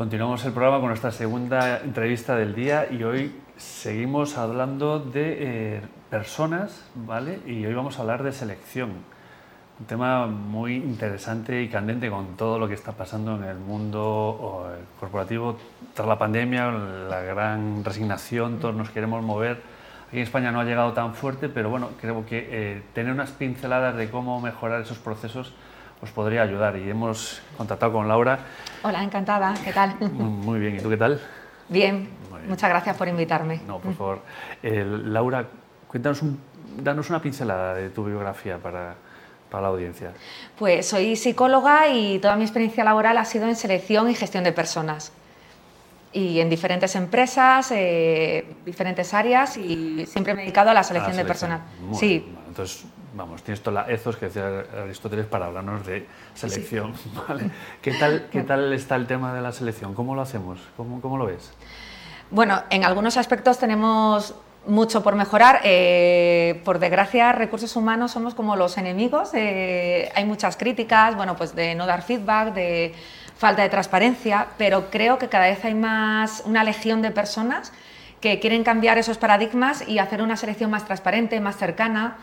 Continuamos el programa con nuestra segunda entrevista del día y hoy seguimos hablando de eh, personas, ¿vale? Y hoy vamos a hablar de selección. Un tema muy interesante y candente con todo lo que está pasando en el mundo corporativo tras la pandemia, la gran resignación, todos nos queremos mover. Aquí en España no ha llegado tan fuerte, pero bueno, creo que eh, tener unas pinceladas de cómo mejorar esos procesos os podría ayudar. Y hemos contactado con Laura. Hola, encantada. ¿Qué tal? Muy bien. ¿Y tú qué tal? Bien. Muchas gracias por invitarme. No, por favor. Eh, Laura, cuéntanos un, danos una pincelada de tu biografía para, para la audiencia. Pues soy psicóloga y toda mi experiencia laboral ha sido en selección y gestión de personas. Y en diferentes empresas, eh, diferentes áreas y siempre me he dedicado a la selección, de personas. sí. entonces, vamos, tienes toda la ethos que decía Aristóteles para hablarnos de selección. ¿Qué, tal, ¿Qué tal está el tema de la selección? ¿Cómo lo hacemos? ¿Cómo, cómo lo ves? Bueno, en algunos aspectos tenemos mucho por mejorar. Eh, por desgracia, recursos humanos somos como los enemigos. Eh, hay muchas críticas, bueno, pues de no dar feedback, de falta de transparencia, pero creo que cada vez hay más una legión de personas que quieren cambiar esos paradigmas y hacer una selección más transparente, más cercana,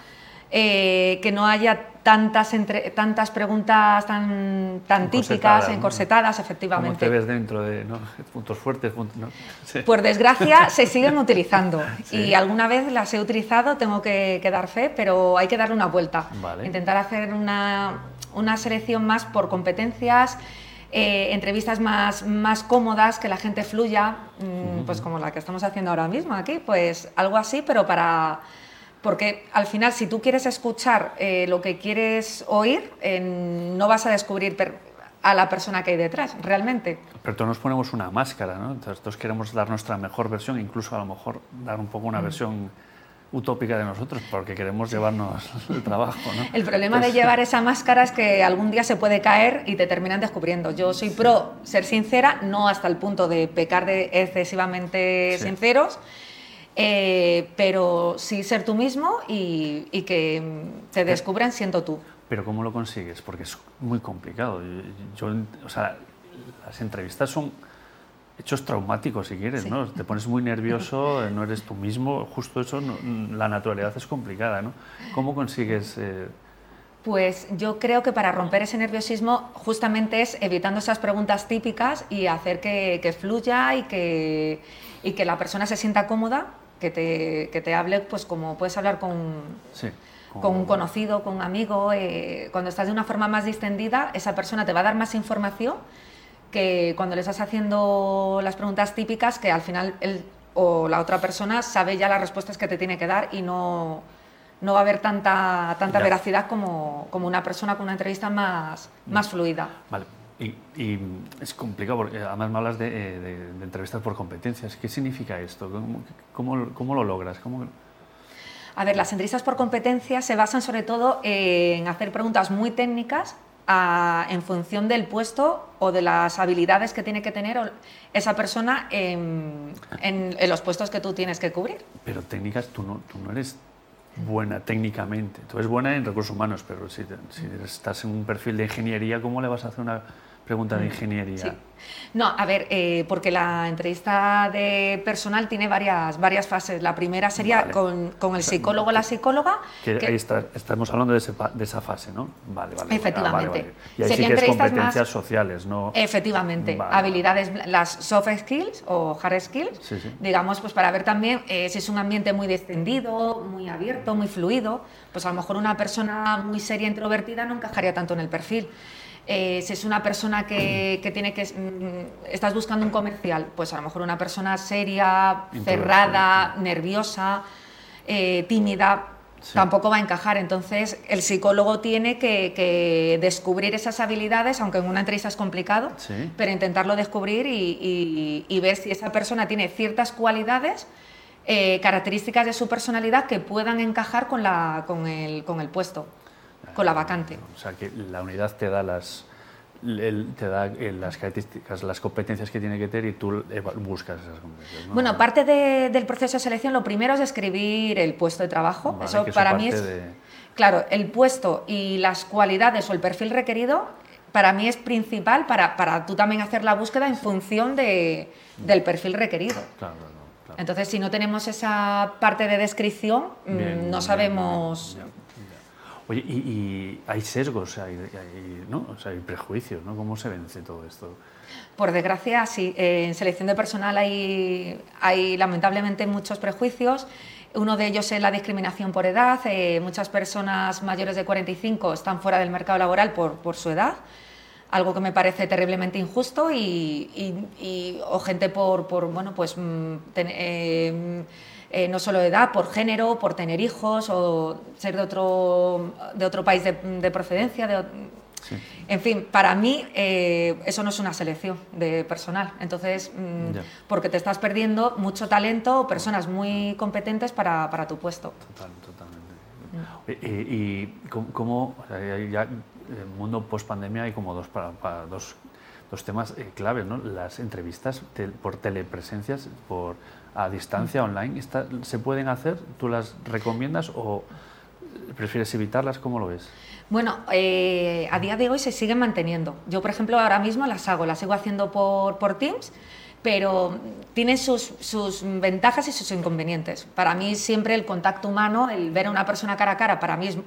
eh, que no haya tantas, entre, tantas preguntas tan, tan típicas, encorsetadas, efectivamente. ¿Cómo te ves dentro de puntos fuertes? Por desgracia, se siguen utilizando y alguna vez las he utilizado, tengo que, dar fe, pero hay que darle una vuelta. Intentar hacer una, una, selección más por competencias. Eh, entrevistas más, más cómodas, que la gente fluya, mm, pues como la que estamos haciendo ahora mismo aquí, pues algo así, pero para, porque al final si tú quieres escuchar eh, lo que quieres oír, no vas a descubrir a la persona que hay detrás, realmente. Pero todos nos ponemos una máscara, ¿no? Entonces todos queremos dar nuestra mejor versión, incluso a lo mejor dar un poco una mm. versión utópica de nosotros, porque queremos llevarnos el trabajo. ¿no? El problema de llevar esa máscara es que algún día se puede caer y te terminan descubriendo. Yo soy pro ser sincera, no hasta el punto de pecar de excesivamente sinceros, eh, pero sí ser tú mismo y, que te descubran siendo tú. Pero ¿cómo lo consigues? Porque es muy complicado. Yo, o sea, las entrevistas son hechos traumáticos, si quieres, ¿no? Te pones muy nervioso, no eres tú mismo, justo eso, la naturalidad es complicada, ¿no? ¿Cómo consigues...? Eh? Pues yo creo que para romper ese nerviosismo justamente es evitando esas preguntas típicas y hacer que, que fluya y que, y que la persona se sienta cómoda que te, que te hable pues como puedes hablar con, con un conocido, con un amigo. Eh, cuando estás de una forma más distendida, esa persona te va a dar más información que cuando le estás haciendo las preguntas típicas, que al final él o la otra persona sabe ya las respuestas que te tiene que dar y no, no va a haber tanta, tanta veracidad como, como, una persona con una entrevista más, más fluida. Vale. Y, es complicado porque además me hablas de, eh, entrevistas por competencias. ¿Qué significa esto? ¿Cómo, cómo, lo logras? ¿Cómo... A ver, las entrevistas por competencias se basan sobre todo en hacer preguntas muy técnicas en función del puesto o de las habilidades que tiene que tener esa persona en, en, los puestos que tú tienes que cubrir. Pero técnicas, tú no, tú no eres buena técnicamente. Tú eres buena en recursos humanos, pero si, si estás en un perfil de ingeniería, ¿cómo le vas a hacer una pregunta de mm, ingeniería? No, a ver, eh, porque la entrevista de personal tiene varias, varias fases. La primera sería con, con, el psicólogo o la psicóloga. Que, ahí está, estamos hablando de, de, esa fase, ¿no? Vale, vale. Efectivamente. Y ahí sí que es competencias sociales, ¿no? Efectivamente. Habilidades, las soft skills o hard skills, digamos, pues para ver también eh, si es un ambiente muy descendido, muy abierto, muy fluido, pues a lo mejor una persona muy seria, introvertida, no encajaría tanto en el perfil. Eh, si es una persona que, tiene que... Mm, estás buscando un comercial, pues a lo mejor una persona seria, cerrada, nerviosa, eh, tímida, tampoco va a encajar. Entonces, el psicólogo tiene que, descubrir esas habilidades, aunque en una entrevista es complicado, pero intentarlo descubrir y, ver si esa persona tiene ciertas cualidades, eh, características de su personalidad que puedan encajar con, la, con, el, con el puesto con la vacante. O sea, que la unidad te da las, te da eh, las características, las competencias que tiene que tener y tú buscas esas competencias. Bueno, parte del proceso de selección, lo primero es escribir el puesto de trabajo. eso para mí es. Claro, el puesto y las cualidades o el perfil requerido para mí es principal para, para tú también hacer la búsqueda en función de, del perfil requerido. Claro, claro, Entonces, si no tenemos esa parte de descripción, mm, no sabemos... Oye, y, hay sesgos, hay, ¿no? o sea, hay prejuicios, ¿no? ¿Cómo se vence todo esto? Por desgracia, sí. En selección de personal hay, hay lamentablemente muchos prejuicios. Uno de ellos es la discriminación por edad. Eh, muchas personas mayores de 45 están fuera del mercado laboral por, por su edad, algo que me parece terriblemente injusto y, o gente por, por bueno, pues mm, eh, eh, no solo de edad, por género, por tener hijos o ser de otro, de otro país de, procedencia. De, En fin, para mí eh, eso no es una selección de personal. Entonces, mm, porque te estás perdiendo mucho talento o personas muy competentes para, para tu puesto. Total, totalmente. Mm. ¿Y, cómo, ya en el mundo post pandemia hay como dos, para, dos, dos temas eh, claves, ¿no? Las entrevistas por telepresencias, por a distancia online, ¿se pueden hacer? ¿Tú las recomiendas o prefieres evitarlas? ¿Cómo lo ves? Bueno, eh, a día de hoy se siguen manteniendo. Yo, por ejemplo, ahora mismo las hago, las sigo haciendo por, por Teams, pero tienen sus, sus, ventajas y sus inconvenientes. Para mí siempre el contacto humano, el ver a una persona cara a cara, para mí es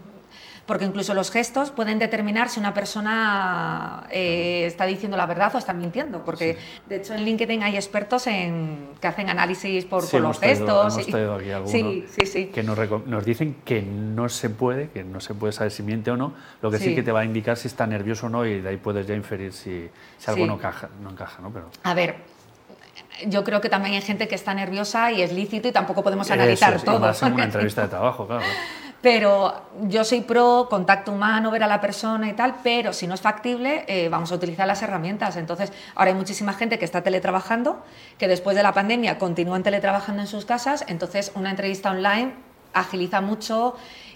porque incluso los gestos pueden determinar si una persona eh, está diciendo la verdad o está mintiendo, porque de hecho en LinkedIn hay expertos en, que hacen análisis por, los gestos. Hemos traído aquí algunos que nos, dicen que no se puede, que no se puede saber si miente o no, lo que sí, que te va a indicar si está nervioso o no y de ahí puedes ya inferir si, si algo no encaja, no encaja ¿no? Pero... A ver, yo creo que también hay gente que está nerviosa y es lícito y tampoco podemos analizar todo. Más en una entrevista de trabajo, claro. Pero yo soy pro contacto humano, ver a la persona y tal, pero si no es factible, eh, vamos a utilizar las herramientas. Entonces, ahora hay muchísima gente que está teletrabajando, que después de la pandemia continúan teletrabajando en sus casas, entonces una entrevista online agiliza mucho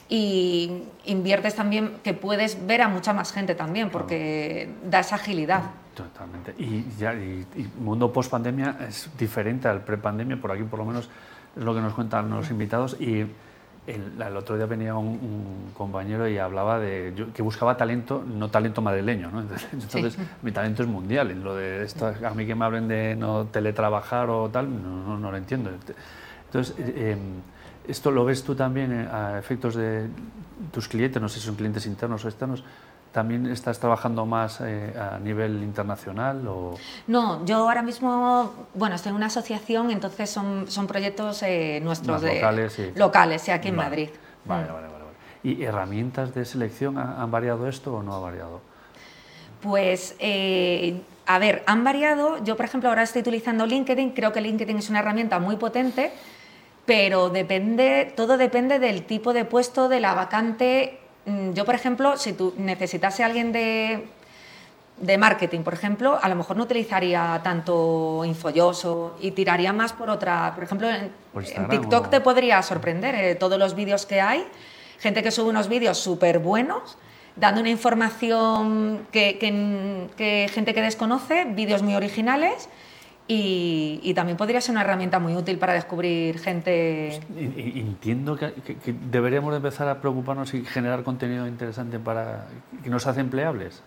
y inviertes también que puedes ver a mucha más gente también, porque da esa agilidad. Totalmente. Y ya el mundo post pandemia es diferente al pre pandemia, por aquí por lo menos es lo que nos cuentan los invitados y el, otro día venía un, compañero y hablaba de que buscaba talento, no talento madrileño. ¿no? Entonces, mi talento es mundial. En lo de esto, a mí que me hablen de no teletrabajar o tal, no, no, lo entiendo. Entonces, eh, em, ¿esto lo ves tú también eh, a efectos de tus clientes? No sé si son clientes internos o externos. ¿También estás trabajando más eh, a nivel internacional? O... No, yo ahora mismo, bueno, estoy en una asociación, entonces son, son proyectos eh, nuestros locales, sí. locales, sí, aquí en Madrid. Vale, vale, vale, ¿Y herramientas de selección han variado esto o no ha variado? Pues, eh, a ver, han variado. Yo, por ejemplo, ahora estoy utilizando LinkedIn. Creo que LinkedIn es una herramienta muy potente, pero depende, todo depende del tipo de puesto, de la vacante Mm, yo, por ejemplo, si tú necesitase a alguien de, de marketing, por ejemplo, a lo mejor no utilizaría tanto Infoyoso y tiraría más por otra. Por ejemplo, en, TikTok te podría sorprender eh, todos los vídeos que hay, gente que sube unos vídeos súper buenos, dando una información que, que, gente que desconoce, vídeos muy originales y, también podría ser una herramienta muy útil para descubrir gente. Entiendo que, deberíamos empezar a preocuparnos y generar contenido interesante para que nos hace empleables.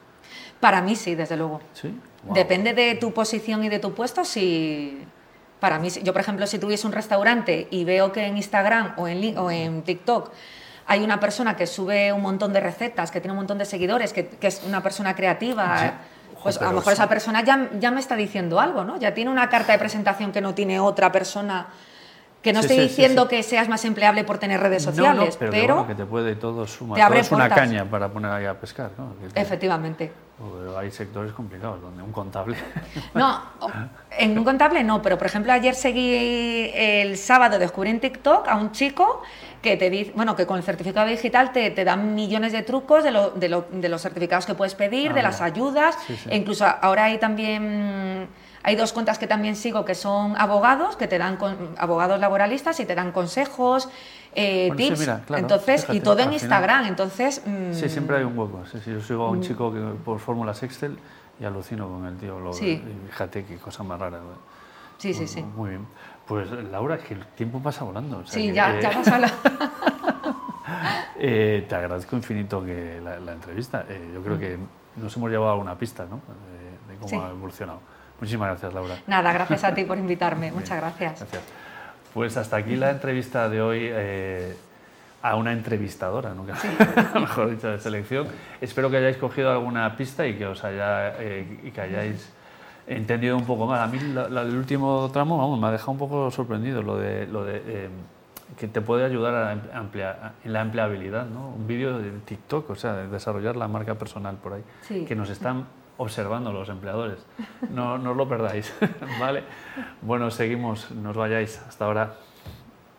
Para mí sí, desde luego. ¿Sí? Depende de tu posición y de tu puesto, sí. Para mí, yo por ejemplo, si tuviese un restaurante y veo que en Instagram o en, o en TikTok hay una persona que sube un montón de recetas, que tiene un montón de seguidores, que, es una persona creativa pues a lo mejor esa persona ya, ya me está diciendo algo, ¿no? Ya tiene una carta de presentación que no tiene otra persona. Que no estoy diciendo que seas más empleable por tener redes sociales, pero, pero, que, te puede todo sumar. Te abre una caña para poner ahí a pescar, ¿no? Efectivamente. hay sectores complicados donde un contable. No, en un contable no, pero por ejemplo ayer seguí el sábado descubrí en TikTok a un chico que te dice, bueno, que con el certificado digital te, te dan millones de trucos de, lo, de, lo, de, los certificados que puedes pedir, de ah, las ayudas, e incluso ahora hay también hay dos cuentas que también sigo que son abogados, que te dan abogados laboralistas y te dan consejos, eh, tips. entonces, y todo en Instagram. Entonces, mm, sí, siempre hay un hueco. yo sigo a un mm. chico que por fórmulas Excel y alucino con el tío. Lo, Fíjate qué cosa más rara. Sí, sí, sí. Muy bien. Pues Laura, es que el tiempo pasa volando. sí, ya, ya pasa la... eh, te agradezco infinito que la, entrevista. Eh, yo creo mm. que nos hemos llevado alguna pista ¿no? de, cómo ha evolucionado. Muchísimas gracias, Laura. Nada, gracias a ti por invitarme. Muchas gracias. Gracias. Pues hasta aquí la entrevista de hoy eh, a una entrevistadora, ¿no? mejor dicho, de selección. Espero que hayáis cogido alguna pista y que os haya eh, y que hayáis entendido un poco más. A mí el último tramo, vamos, me ha dejado un poco sorprendido lo de, lo de eh, que te puede ayudar a ampliar, en la empleabilidad, ¿no? Un vídeo de TikTok, o sea, de desarrollar la marca personal por ahí, que nos están observando los empleadores. No, no os lo perdáis, ¿vale? Bueno, seguimos, no os vayáis. Hasta ahora.